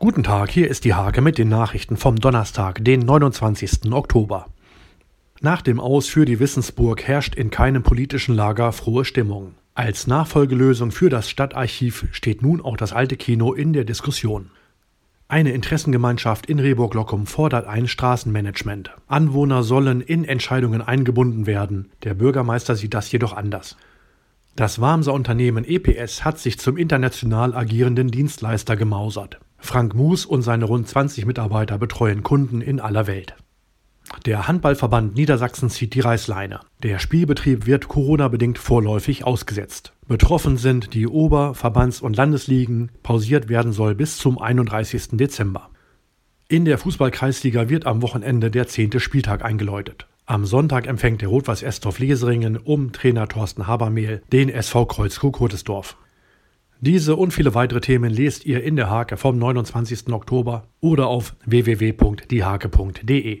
Guten Tag, hier ist die Hake mit den Nachrichten vom Donnerstag, den 29. Oktober. Nach dem Aus für die Wissensburg herrscht in keinem politischen Lager frohe Stimmung. Als Nachfolgelösung für das Stadtarchiv steht nun auch das alte Kino in der Diskussion. Eine Interessengemeinschaft in Rehburg-Lockum fordert ein Straßenmanagement. Anwohner sollen in Entscheidungen eingebunden werden. Der Bürgermeister sieht das jedoch anders. Das Warmser Unternehmen EPS hat sich zum international agierenden Dienstleister gemausert. Frank Moos und seine rund 20 Mitarbeiter betreuen Kunden in aller Welt. Der Handballverband Niedersachsen zieht die Reißleine. Der Spielbetrieb wird Corona-bedingt vorläufig ausgesetzt. Betroffen sind die Ober-, Verbands- und Landesligen. Pausiert werden soll bis zum 31. Dezember. In der Fußballkreisliga wird am Wochenende der zehnte Spieltag eingeläutet. Am Sonntag empfängt der Rot-Weiß Estorf Leseringen um Trainer Thorsten Habermehl den SV Kreuzkrug-Rotesdorf. Diese und viele weitere Themen lest ihr in der Hake vom 29. Oktober oder auf www.diehake.de.